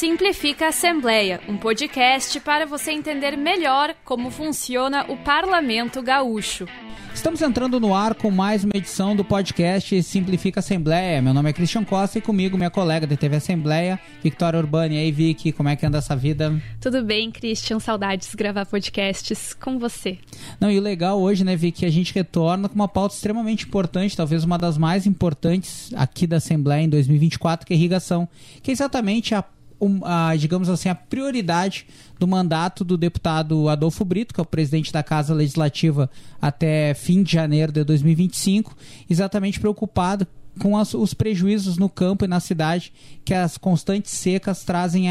Simplifica Assembleia, um podcast para você entender melhor como funciona o Parlamento Gaúcho. Estamos entrando no ar com mais uma edição do podcast Simplifica Assembleia. Meu nome é Christian Costa e comigo minha colega da TV Assembleia, Victoria Urbani. E aí, Vicky, como é que anda essa vida? Tudo bem, Christian. Saudades de gravar podcasts com você. Não, e o legal hoje, né, Vicky, a gente retorna com uma pauta extremamente importante, talvez uma das mais importantes aqui da Assembleia em 2024, que é irrigação, que é exatamente a um, a, digamos assim, a prioridade do mandato do deputado Adolfo Brito, que é o presidente da Casa Legislativa até fim de janeiro de 2025, exatamente preocupado com as, os prejuízos no campo e na cidade que as constantes secas trazem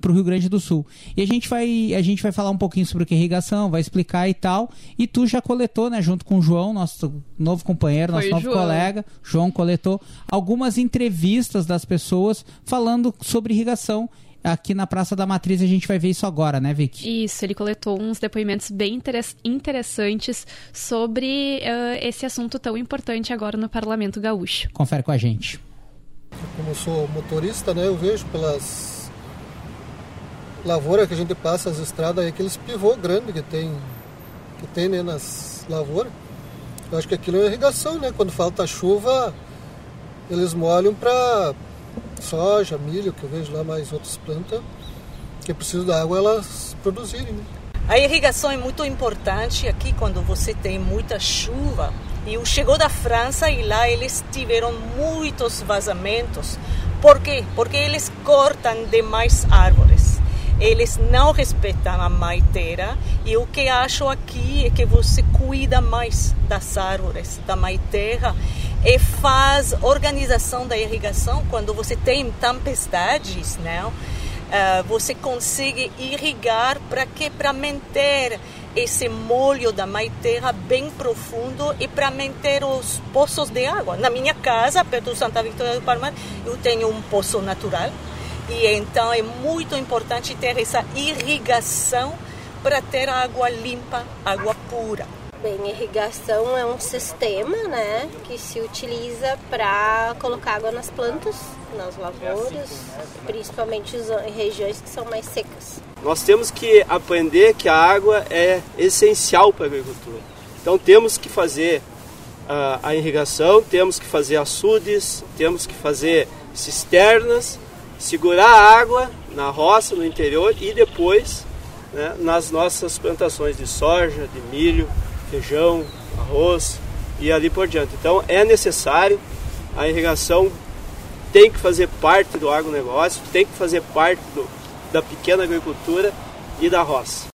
para o Rio Grande do Sul. E a gente vai a gente vai falar um pouquinho sobre o que é irrigação, vai explicar e tal. E tu já coletou, né, junto com o João, nosso novo companheiro, nosso Foi novo João. colega, João coletou algumas entrevistas das pessoas falando sobre irrigação. Aqui na Praça da Matriz a gente vai ver isso agora, né, Vicky? Isso, ele coletou uns depoimentos bem interes- interessantes sobre eh, esse assunto tão importante agora no Parlamento Gaúcho. Confere com a gente. Como eu sou motorista, né, eu vejo pelas lavouras que a gente passa, as estradas, aí, aqueles pivô grandes que tem, que tem né, nas lavouras. Eu acho que aquilo é irrigação, né? Quando falta chuva, eles molham para soja, milho, que eu vejo lá, mais outras plantas, que precisam da água elas produzirem, né? A irrigação é muito importante aqui quando você tem muita chuva. Eu chegou da França e lá eles tiveram muitos vazamentos. Por quê? Porque eles cortam demais árvores. Eles não respeitam a mãe terra e o que acho aqui é que você cuida mais das árvores, da mãe terra e faz organização da irrigação quando você tem tempestades, não? Uh, você consegue irrigar para que para manter esse molho da mãe terra bem profundo e para manter os poços de água. Na minha casa, perto do Santa Vitória do Palmar, eu tenho um poço natural e então é muito importante ter essa irrigação para ter água limpa, água pura. Bem, irrigação é um sistema, né, que se utiliza para colocar água nas plantas, nas lavouras, principalmente em regiões que são mais secas. Nós temos que aprender que a água é essencial para a agricultura. Então temos que fazer uh, a irrigação, temos que fazer açudes, temos que fazer cisternas, segurar a água na roça, no interior e depois né, nas nossas plantações de soja, de milho, feijão, arroz e ali por diante. Então é necessário a irrigação tem que fazer parte do agronegócio, tem que fazer parte do, da pequena agricultura e da roça.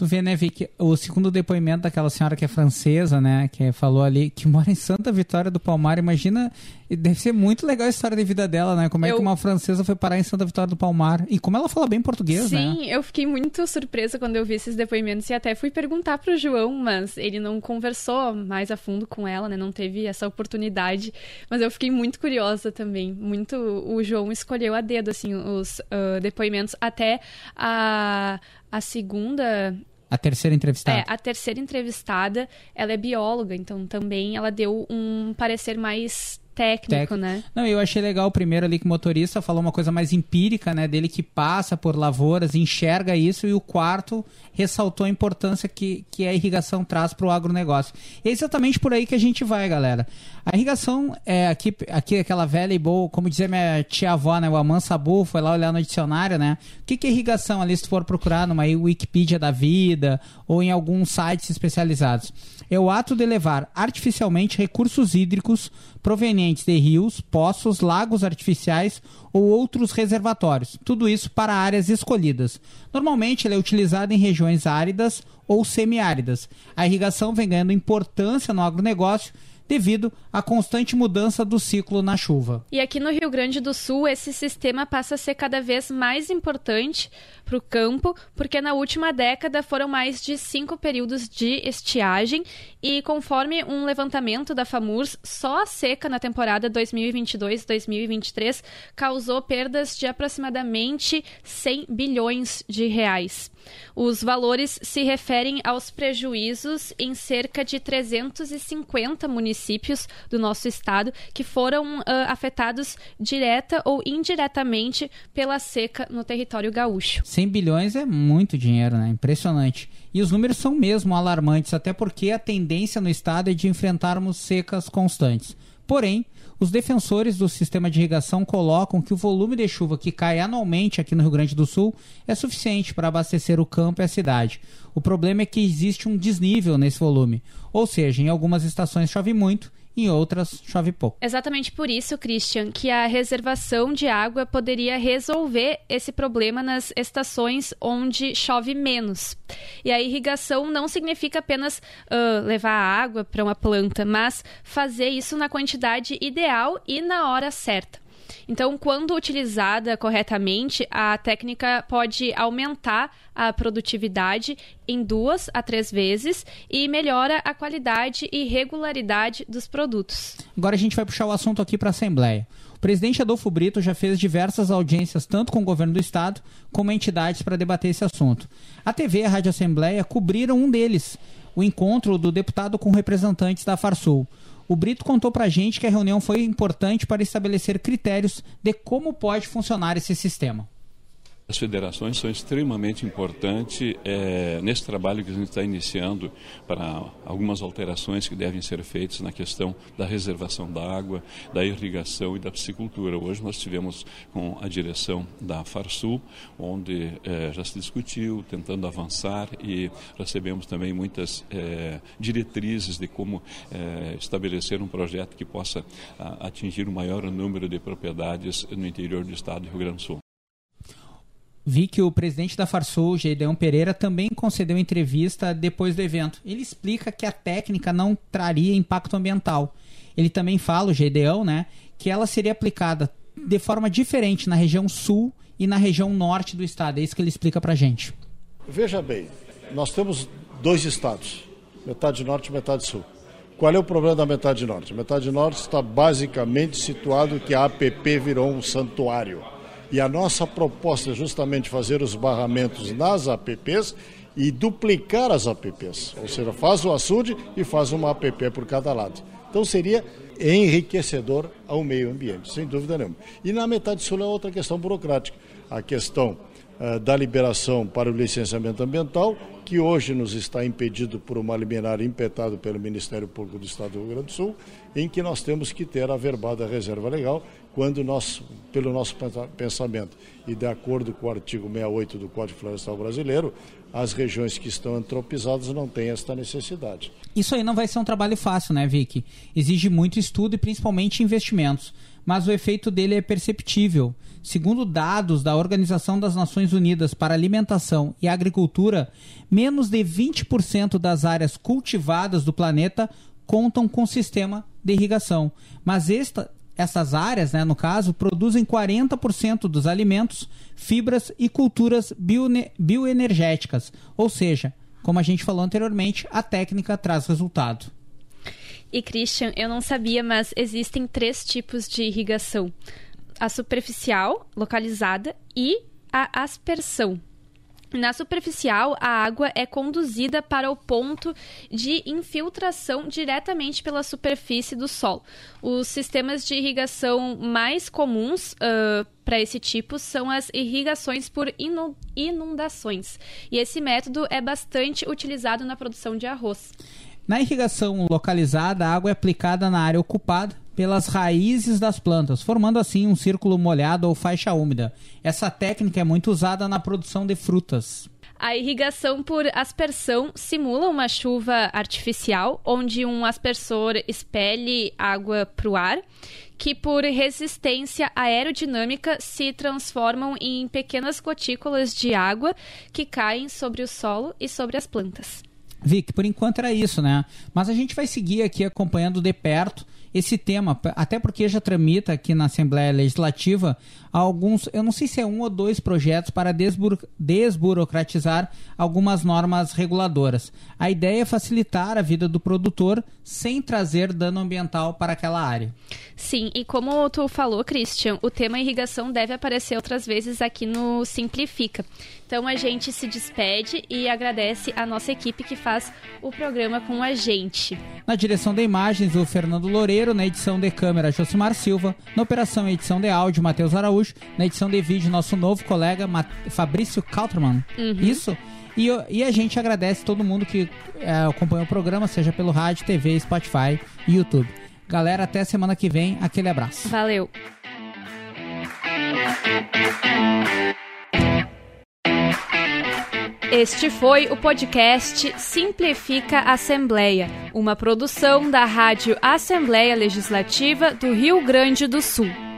Tu vê, né, Vicky, o segundo depoimento daquela senhora que é francesa, né, que falou ali, que mora em Santa Vitória do Palmar. Imagina, deve ser muito legal a história de vida dela, né? Como é Eu- que uma francesa foi parar em Santa Vitória do Palmar. E como ela fala bem português, né? Sim, eu fiquei muito surpresa quando eu vi esses depoimentos e até fui perguntar pro João, mas ele não conversou mais a fundo com ela, né? Não teve essa oportunidade. Mas eu fiquei muito curiosa também. Muito. O João escolheu a dedo, assim, os ah, depoimentos. Até a, a segunda. A terceira entrevistada. É, a terceira entrevistada, ela é bióloga, então também ela deu um parecer mais técnico, Tec- né? Não, eu achei legal o primeiro ali que o motorista falou uma coisa mais empírica, né? Dele que passa por lavouras, enxerga isso, e o quarto ressaltou a importância que, que a irrigação traz para o agronegócio. E é exatamente por aí que a gente vai, galera. A irrigação é aqui, aqui aquela velha e boa, como dizia minha tia-avó, né? O Aman Sabu foi lá olhar no dicionário, né? O que, que é irrigação ali, se tu for procurar numa Wikipedia da vida ou em alguns sites especializados? É o ato de levar artificialmente recursos hídricos provenientes de rios, poços, lagos artificiais ou outros reservatórios. Tudo isso para áreas escolhidas. Normalmente ele é utilizado em regiões áridas ou semiáridas. A irrigação vem ganhando importância no agronegócio devido à constante mudança do ciclo na chuva. E aqui no Rio Grande do Sul, esse sistema passa a ser cada vez mais importante para o campo, porque na última década foram mais de cinco períodos de estiagem E conforme um levantamento da FAMURS, só a seca na temporada 2022-2023 causou perdas de aproximadamente 100 bilhões de reais. Os valores se referem aos prejuízos em cerca de 350 municípios do nosso estado que foram uh, afetados direta ou indiretamente pela seca no território gaúcho. 100 bilhões é muito dinheiro, né? Impressionante. E os números são mesmo alarmantes, até porque a tendência no estado é de enfrentarmos secas constantes. Porém, os defensores do sistema de irrigação colocam que o volume de chuva que cai anualmente aqui no Rio Grande do Sul é suficiente para abastecer o campo e a cidade. O problema é que existe um desnível nesse volume, ou seja, em algumas estações chove muito em outras chove pouco. Exatamente por isso, Christian, que a reservação de água poderia resolver esse problema nas estações onde chove menos. E a irrigação não significa apenas uh, levar água para uma planta, mas fazer isso na quantidade ideal e na hora certa. Então, quando utilizada corretamente, a técnica pode aumentar a produtividade em duas a três vezes e melhora a qualidade e regularidade dos produtos. Agora a gente vai puxar o assunto aqui para a Assembleia. O presidente Adolfo Brito já fez diversas audiências, tanto com o governo do estado como entidades, para debater esse assunto. A TV e a Rádio Assembleia cobriram um deles, o encontro do deputado com representantes da Farsul. O Brito contou pra gente que a reunião foi importante para estabelecer critérios de como pode funcionar esse sistema. As federações são extremamente importantes é, nesse trabalho que a gente está iniciando para algumas alterações que devem ser feitas na questão da reservação da água, da irrigação e da piscicultura. Hoje nós tivemos com a direção da Farsul, onde é, já se discutiu, tentando avançar e recebemos também muitas é, diretrizes de como é, estabelecer um projeto que possa a, atingir o maior número de propriedades no interior do estado do Rio Grande do Sul vi que o presidente da Farsul, Gedeão Pereira, também concedeu entrevista depois do evento. Ele explica que a técnica não traria impacto ambiental. Ele também fala, o Gedeão, né, que ela seria aplicada de forma diferente na região sul e na região norte do estado. É isso que ele explica pra gente. Veja bem, nós temos dois estados, metade norte e metade sul. Qual é o problema da metade norte? A metade norte está basicamente situado que a APP virou um santuário e a nossa proposta é justamente fazer os barramentos nas APPs e duplicar as APPs. Ou seja, faz o açude e faz uma APP por cada lado. Então seria enriquecedor ao meio ambiente, sem dúvida nenhuma. E na metade sul é outra questão burocrática. A questão uh, da liberação para o licenciamento ambiental, que hoje nos está impedido por uma liminar impetada pelo Ministério Público do Estado do Rio Grande do Sul, em que nós temos que ter a verbada reserva legal, quando nós, pelo nosso pensamento e de acordo com o artigo 68 do Código Florestal Brasileiro, as regiões que estão antropizadas não têm esta necessidade. Isso aí não vai ser um trabalho fácil, né, Vicky? Exige muito estudo e principalmente investimentos, mas o efeito dele é perceptível. Segundo dados da Organização das Nações Unidas para Alimentação e Agricultura, menos de 20% das áreas cultivadas do planeta contam com sistema de irrigação. Mas esta, essas áreas, né, no caso, produzem 40% dos alimentos, fibras e culturas bioenergéticas. Ou seja, como a gente falou anteriormente, a técnica traz resultado. E Christian, eu não sabia, mas existem três tipos de irrigação: a superficial, localizada, e a aspersão. Na superficial, a água é conduzida para o ponto de infiltração diretamente pela superfície do solo. Os sistemas de irrigação mais comuns uh, para esse tipo são as irrigações por inundações. E esse método é bastante utilizado na produção de arroz. Na irrigação localizada, a água é aplicada na área ocupada pelas raízes das plantas, formando assim um círculo molhado ou faixa úmida. Essa técnica é muito usada na produção de frutas. A irrigação por aspersão simula uma chuva artificial, onde um aspersor expele água para o ar, que por resistência aerodinâmica se transformam em pequenas gotículas de água que caem sobre o solo e sobre as plantas. Vic, por enquanto era isso, né? Mas a gente vai seguir aqui acompanhando de perto esse tema, até porque já tramita aqui na Assembleia Legislativa alguns, eu não sei se é um ou dois projetos para desburo, desburocratizar algumas normas reguladoras. A ideia é facilitar a vida do produtor sem trazer dano ambiental para aquela área. Sim, e como tu falou, Christian, o tema irrigação deve aparecer outras vezes aqui no Simplifica. Então a gente se despede e agradece a nossa equipe que faz o programa com a gente. Na direção de imagens, o Fernando Loureiro, na edição de câmera, Josimar Silva, na operação e edição de áudio, Matheus Araújo, na edição de vídeo, nosso novo colega Fabrício Kauterman. Uhum. Isso? E, e, a gente agradece todo mundo que é, acompanha o programa, seja pelo rádio, TV, Spotify e YouTube. Galera, até semana que vem. Aquele abraço. Valeu. Este foi o podcast Simplifica Assembleia, uma produção da Rádio Assembleia Legislativa do Rio Grande do Sul.